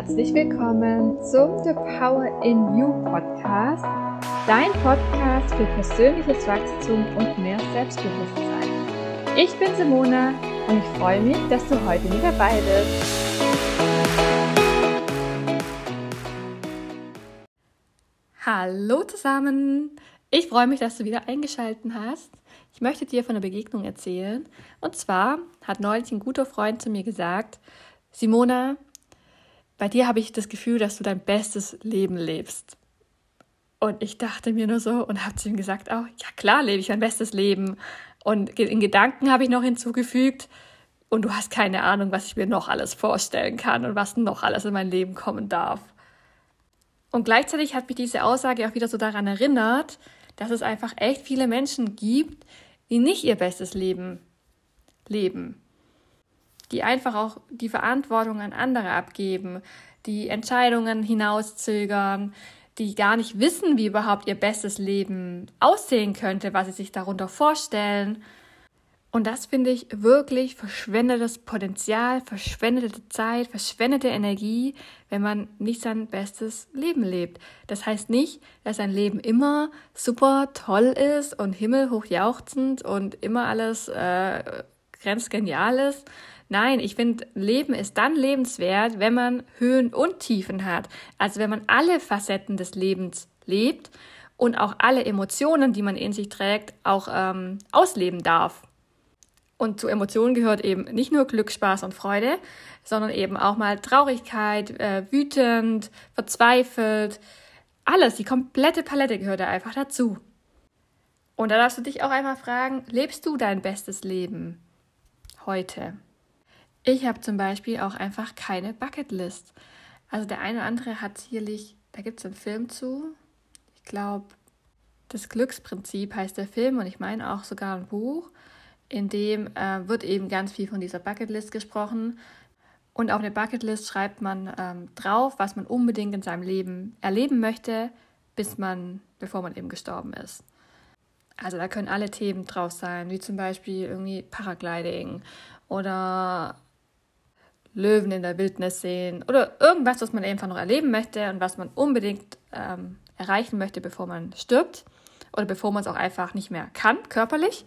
herzlich willkommen zum The Power in You Podcast, dein Podcast für persönliches Wachstum und mehr Selbstbewusstsein. Ich bin Simona und ich freue mich, dass du heute mit dabei bist. Hallo zusammen! Ich freue mich, dass du wieder eingeschaltet hast. Ich möchte dir von einer Begegnung erzählen. Und zwar hat neulich ein guter Freund zu mir gesagt, Simona, bei dir habe ich das Gefühl, dass du dein bestes Leben lebst. Und ich dachte mir nur so und habe zu ihm gesagt, auch, ja klar lebe ich mein bestes Leben. Und in Gedanken habe ich noch hinzugefügt, und du hast keine Ahnung, was ich mir noch alles vorstellen kann und was noch alles in mein Leben kommen darf. Und gleichzeitig hat mich diese Aussage auch wieder so daran erinnert, dass es einfach echt viele Menschen gibt, die nicht ihr bestes Leben leben die einfach auch die Verantwortung an andere abgeben, die Entscheidungen hinauszögern, die gar nicht wissen, wie überhaupt ihr bestes Leben aussehen könnte, was sie sich darunter vorstellen. Und das finde ich wirklich verschwendetes Potenzial, verschwendete Zeit, verschwendete Energie, wenn man nicht sein bestes Leben lebt. Das heißt nicht, dass ein Leben immer super toll ist und himmelhoch jauchzend und immer alles äh, grenzgenial ist, Nein, ich finde, Leben ist dann lebenswert, wenn man Höhen und Tiefen hat. Also wenn man alle Facetten des Lebens lebt und auch alle Emotionen, die man in sich trägt, auch ähm, ausleben darf. Und zu Emotionen gehört eben nicht nur Glück, Spaß und Freude, sondern eben auch mal Traurigkeit, äh, wütend, verzweifelt. Alles, die komplette Palette gehört da einfach dazu. Und da darfst du dich auch einmal fragen, lebst du dein bestes Leben heute? Ich habe zum Beispiel auch einfach keine Bucketlist. Also der eine oder andere hat sicherlich, da gibt es einen Film zu. Ich glaube, das Glücksprinzip heißt der Film und ich meine auch sogar ein Buch, in dem äh, wird eben ganz viel von dieser Bucketlist gesprochen. Und auf eine Bucketlist schreibt man ähm, drauf, was man unbedingt in seinem Leben erleben möchte, bis man, bevor man eben gestorben ist. Also da können alle Themen drauf sein, wie zum Beispiel irgendwie Paragliding oder Löwen in der Wildnis sehen oder irgendwas, was man einfach noch erleben möchte und was man unbedingt ähm, erreichen möchte, bevor man stirbt oder bevor man es auch einfach nicht mehr kann, körperlich.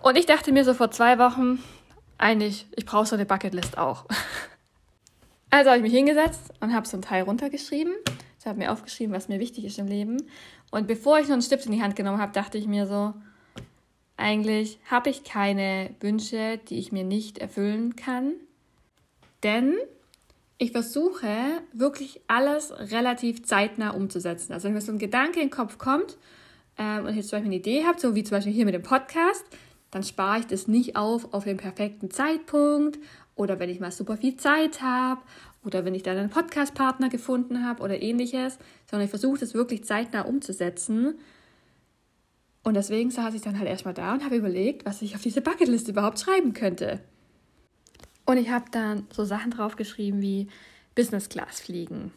Und ich dachte mir so vor zwei Wochen, eigentlich, ich brauche so eine Bucketlist auch. Also habe ich mich hingesetzt und habe so einen Teil runtergeschrieben. Ich habe mir aufgeschrieben, was mir wichtig ist im Leben. Und bevor ich noch einen Stift in die Hand genommen habe, dachte ich mir so, eigentlich habe ich keine Wünsche, die ich mir nicht erfüllen kann. Denn ich versuche wirklich alles relativ zeitnah umzusetzen. Also wenn mir so ein Gedanke in den Kopf kommt ähm, und ich jetzt zum Beispiel eine Idee habe, so wie zum Beispiel hier mit dem Podcast, dann spare ich das nicht auf auf den perfekten Zeitpunkt oder wenn ich mal super viel Zeit habe oder wenn ich dann einen Podcastpartner gefunden habe oder ähnliches, sondern ich versuche das wirklich zeitnah umzusetzen. Und deswegen saß ich dann halt erstmal da und habe überlegt, was ich auf diese Bucketlist überhaupt schreiben könnte. Und ich habe dann so Sachen draufgeschrieben wie Business Class fliegen.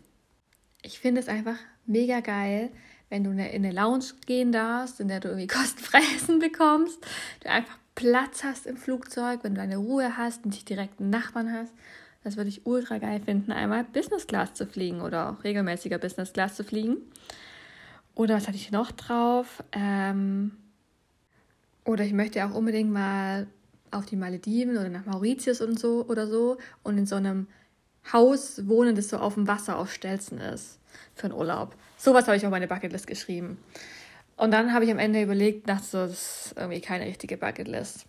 Ich finde es einfach mega geil, wenn du in eine Lounge gehen darfst, in der du irgendwie kostenfrei Essen bekommst, du einfach Platz hast im Flugzeug, wenn du eine Ruhe hast und dich direkt einen Nachbarn hast. Das würde ich ultra geil finden, einmal Business Class zu fliegen oder auch regelmäßiger Business Class zu fliegen. Oder was hatte ich noch drauf? Ähm, oder ich möchte auch unbedingt mal auf die Malediven oder nach Mauritius und so oder so und in so einem Haus wohnen, das so auf dem Wasser auf Stelzen ist für einen Urlaub. Sowas habe ich auf meine Bucketlist geschrieben. Und dann habe ich am Ende überlegt, dachte das ist irgendwie keine richtige Bucketlist.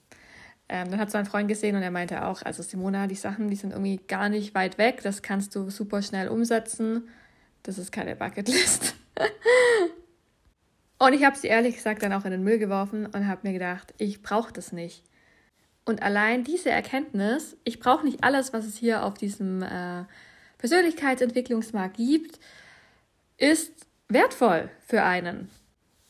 Ähm, dann hat so ein Freund gesehen und er meinte auch, also Simona, die Sachen, die sind irgendwie gar nicht weit weg, das kannst du super schnell umsetzen. Das ist keine Bucketlist. und ich habe sie ehrlich gesagt dann auch in den Müll geworfen und habe mir gedacht, ich brauche das nicht. Und allein diese Erkenntnis, ich brauche nicht alles, was es hier auf diesem äh, Persönlichkeitsentwicklungsmarkt gibt, ist wertvoll für einen.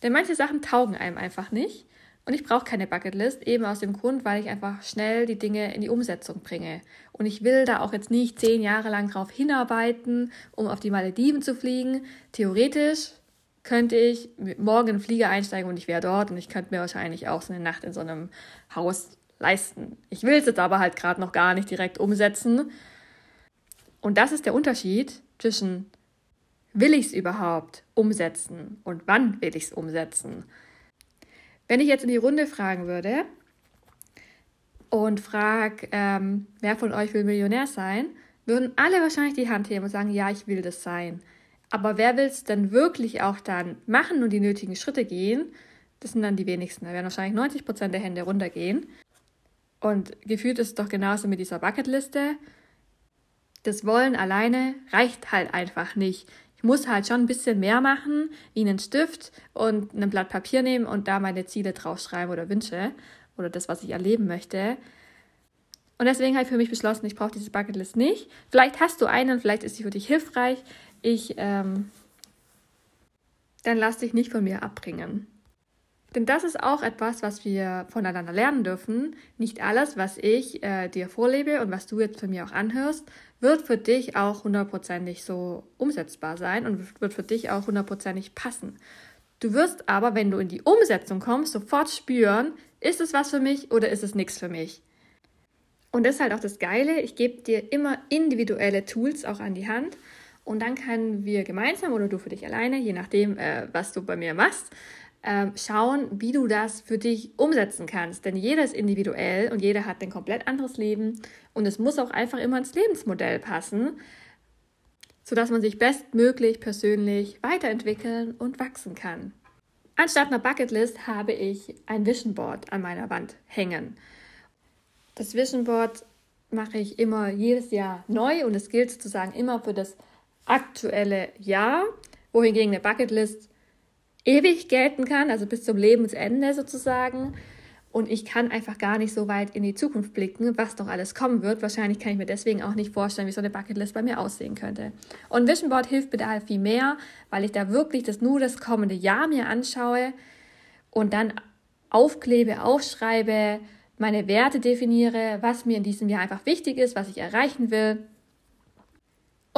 Denn manche Sachen taugen einem einfach nicht. Und ich brauche keine Bucketlist, eben aus dem Grund, weil ich einfach schnell die Dinge in die Umsetzung bringe. Und ich will da auch jetzt nicht zehn Jahre lang drauf hinarbeiten, um auf die Malediven zu fliegen. Theoretisch könnte ich morgen in den Flieger einsteigen und ich wäre dort und ich könnte mir wahrscheinlich auch so eine Nacht in so einem Haus leisten. Ich will es jetzt aber halt gerade noch gar nicht direkt umsetzen. Und das ist der Unterschied zwischen will ich es überhaupt umsetzen und wann will ich es umsetzen. Wenn ich jetzt in die Runde fragen würde und frage, ähm, wer von euch will Millionär sein, würden alle wahrscheinlich die Hand heben und sagen, ja, ich will das sein. Aber wer will es denn wirklich auch dann machen und die nötigen Schritte gehen? Das sind dann die wenigsten. Da werden wahrscheinlich 90 Prozent der Hände runtergehen. Und gefühlt ist es doch genauso mit dieser Bucketliste. Das Wollen alleine reicht halt einfach nicht. Ich muss halt schon ein bisschen mehr machen, wie einen Stift und ein Blatt Papier nehmen und da meine Ziele draufschreiben oder Wünsche oder das, was ich erleben möchte. Und deswegen habe ich für mich beschlossen, ich brauche diese Bucketlist nicht. Vielleicht hast du einen, vielleicht ist sie für dich hilfreich. Ich, ähm, dann lass dich nicht von mir abbringen. Denn das ist auch etwas, was wir voneinander lernen dürfen. Nicht alles, was ich äh, dir vorlebe und was du jetzt von mir auch anhörst, wird für dich auch hundertprozentig so umsetzbar sein und wird für dich auch hundertprozentig passen. Du wirst aber, wenn du in die Umsetzung kommst, sofort spüren, ist es was für mich oder ist es nichts für mich. Und das ist halt auch das Geile, ich gebe dir immer individuelle Tools auch an die Hand und dann können wir gemeinsam oder du für dich alleine, je nachdem, äh, was du bei mir machst, äh, schauen, wie du das für dich umsetzen kannst. Denn jeder ist individuell und jeder hat ein komplett anderes Leben und es muss auch einfach immer ins Lebensmodell passen, sodass man sich bestmöglich persönlich weiterentwickeln und wachsen kann. Anstatt einer Bucketlist habe ich ein Vision Board an meiner Wand hängen. Das Vision Board mache ich immer jedes Jahr neu und es gilt sozusagen immer für das aktuelle Jahr, wohingegen eine Bucketlist ewig gelten kann, also bis zum Lebensende sozusagen. Und ich kann einfach gar nicht so weit in die Zukunft blicken, was noch alles kommen wird. Wahrscheinlich kann ich mir deswegen auch nicht vorstellen, wie so eine Bucketlist bei mir aussehen könnte. Und Vision Board hilft mir da viel mehr, weil ich da wirklich das nur das kommende Jahr mir anschaue und dann aufklebe, aufschreibe, meine Werte definiere, was mir in diesem Jahr einfach wichtig ist, was ich erreichen will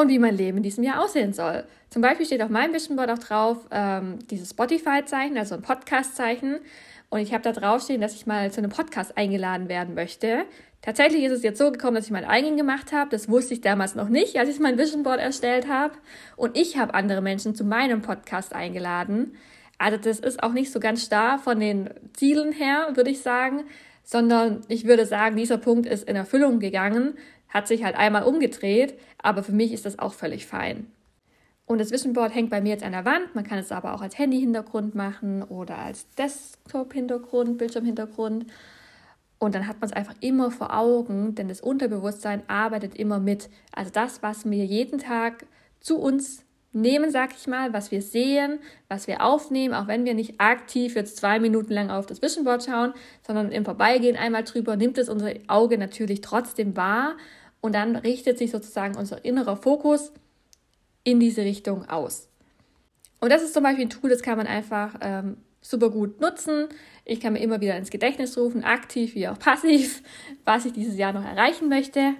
und wie mein Leben in diesem Jahr aussehen soll. Zum Beispiel steht auf meinem Vision Board auch drauf ähm, dieses Spotify-Zeichen, also ein Podcast-Zeichen. Und ich habe da draufstehen, dass ich mal zu einem Podcast eingeladen werden möchte. Tatsächlich ist es jetzt so gekommen, dass ich meinen eigenen gemacht habe. Das wusste ich damals noch nicht, als ich mein Vision Board erstellt habe. Und ich habe andere Menschen zu meinem Podcast eingeladen. Also das ist auch nicht so ganz starr von den Zielen her, würde ich sagen sondern ich würde sagen, dieser Punkt ist in Erfüllung gegangen, hat sich halt einmal umgedreht, aber für mich ist das auch völlig fein. Und das Vision Board hängt bei mir jetzt an der Wand. Man kann es aber auch als Handy-Hintergrund machen oder als Desktop-Hintergrund, Bildschirmhintergrund. Und dann hat man es einfach immer vor Augen, denn das Unterbewusstsein arbeitet immer mit. Also das, was wir jeden Tag zu uns nehmen, sag ich mal, was wir sehen, was wir aufnehmen, auch wenn wir nicht aktiv jetzt zwei Minuten lang auf das Vision Board schauen, sondern im Vorbeigehen einmal drüber, nimmt es unser Auge natürlich trotzdem wahr und dann richtet sich sozusagen unser innerer Fokus in diese Richtung aus. Und das ist zum Beispiel ein Tool, das kann man einfach ähm, super gut nutzen. Ich kann mir immer wieder ins Gedächtnis rufen, aktiv wie auch passiv, was ich dieses Jahr noch erreichen möchte.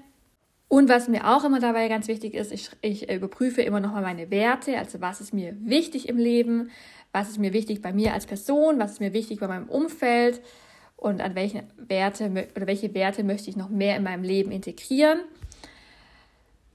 Und was mir auch immer dabei ganz wichtig ist, ich, ich überprüfe immer nochmal meine Werte, also was ist mir wichtig im Leben, was ist mir wichtig bei mir als Person, was ist mir wichtig bei meinem Umfeld und an welche Werte oder welche Werte möchte ich noch mehr in meinem Leben integrieren.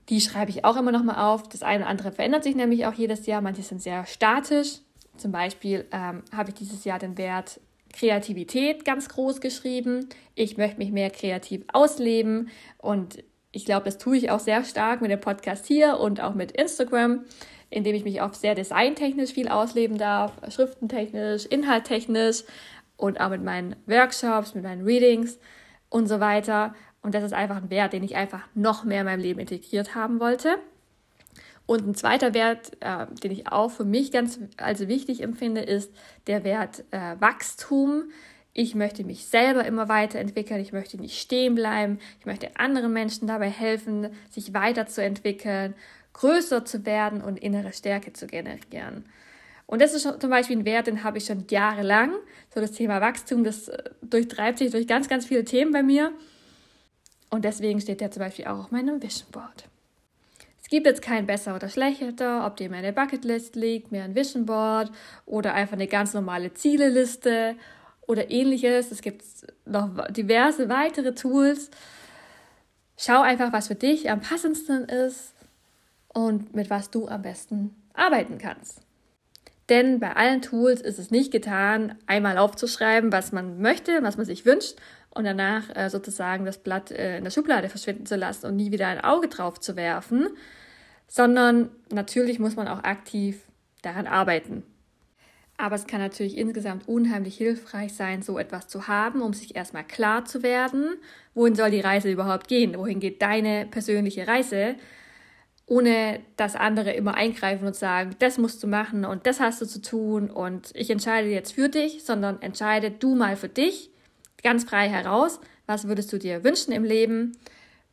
Die schreibe ich auch immer nochmal auf. Das eine oder andere verändert sich nämlich auch jedes Jahr. Manche sind sehr statisch. Zum Beispiel ähm, habe ich dieses Jahr den Wert Kreativität ganz groß geschrieben. Ich möchte mich mehr kreativ ausleben und ich glaube, das tue ich auch sehr stark mit dem Podcast hier und auch mit Instagram, indem ich mich auch sehr designtechnisch viel ausleben darf, schriftentechnisch, inhalttechnisch und auch mit meinen Workshops, mit meinen Readings und so weiter. Und das ist einfach ein Wert, den ich einfach noch mehr in meinem Leben integriert haben wollte. Und ein zweiter Wert, äh, den ich auch für mich ganz also wichtig empfinde, ist der Wert äh, Wachstum. Ich möchte mich selber immer weiterentwickeln, ich möchte nicht stehen bleiben, ich möchte anderen Menschen dabei helfen, sich weiterzuentwickeln, größer zu werden und innere Stärke zu generieren. Und das ist zum Beispiel ein Wert, den habe ich schon jahrelang. So das Thema Wachstum, das äh, durchtreibt sich durch ganz, ganz viele Themen bei mir. Und deswegen steht der zum Beispiel auch auf meinem Vision Board. Es gibt jetzt kein besser oder schlechter, ob dir mehr eine Bucketlist liegt, mehr ein Vision Board oder einfach eine ganz normale Zieleliste oder ähnliches. Es gibt noch diverse weitere Tools. Schau einfach, was für dich am passendsten ist und mit was du am besten arbeiten kannst. Denn bei allen Tools ist es nicht getan, einmal aufzuschreiben, was man möchte, was man sich wünscht und danach äh, sozusagen das Blatt äh, in der Schublade verschwinden zu lassen und nie wieder ein Auge drauf zu werfen, sondern natürlich muss man auch aktiv daran arbeiten. Aber es kann natürlich insgesamt unheimlich hilfreich sein, so etwas zu haben, um sich erstmal klar zu werden, wohin soll die Reise überhaupt gehen, wohin geht deine persönliche Reise, ohne dass andere immer eingreifen und sagen, das musst du machen und das hast du zu tun und ich entscheide jetzt für dich, sondern entscheide du mal für dich, ganz frei heraus, was würdest du dir wünschen im Leben,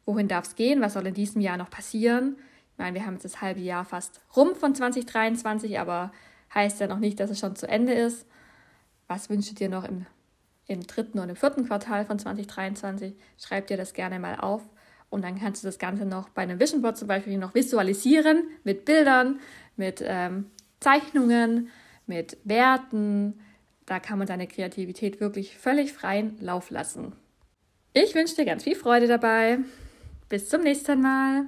wohin darf es gehen, was soll in diesem Jahr noch passieren. Ich meine, wir haben jetzt das halbe Jahr fast rum von 2023, aber heißt ja noch nicht, dass es schon zu Ende ist. Was wünschst du dir noch im, im dritten und im vierten Quartal von 2023? Schreib dir das gerne mal auf. Und dann kannst du das Ganze noch bei einem Vision Board zum Beispiel noch visualisieren mit Bildern, mit ähm, Zeichnungen, mit Werten. Da kann man deine Kreativität wirklich völlig freien Lauf lassen. Ich wünsche dir ganz viel Freude dabei. Bis zum nächsten Mal.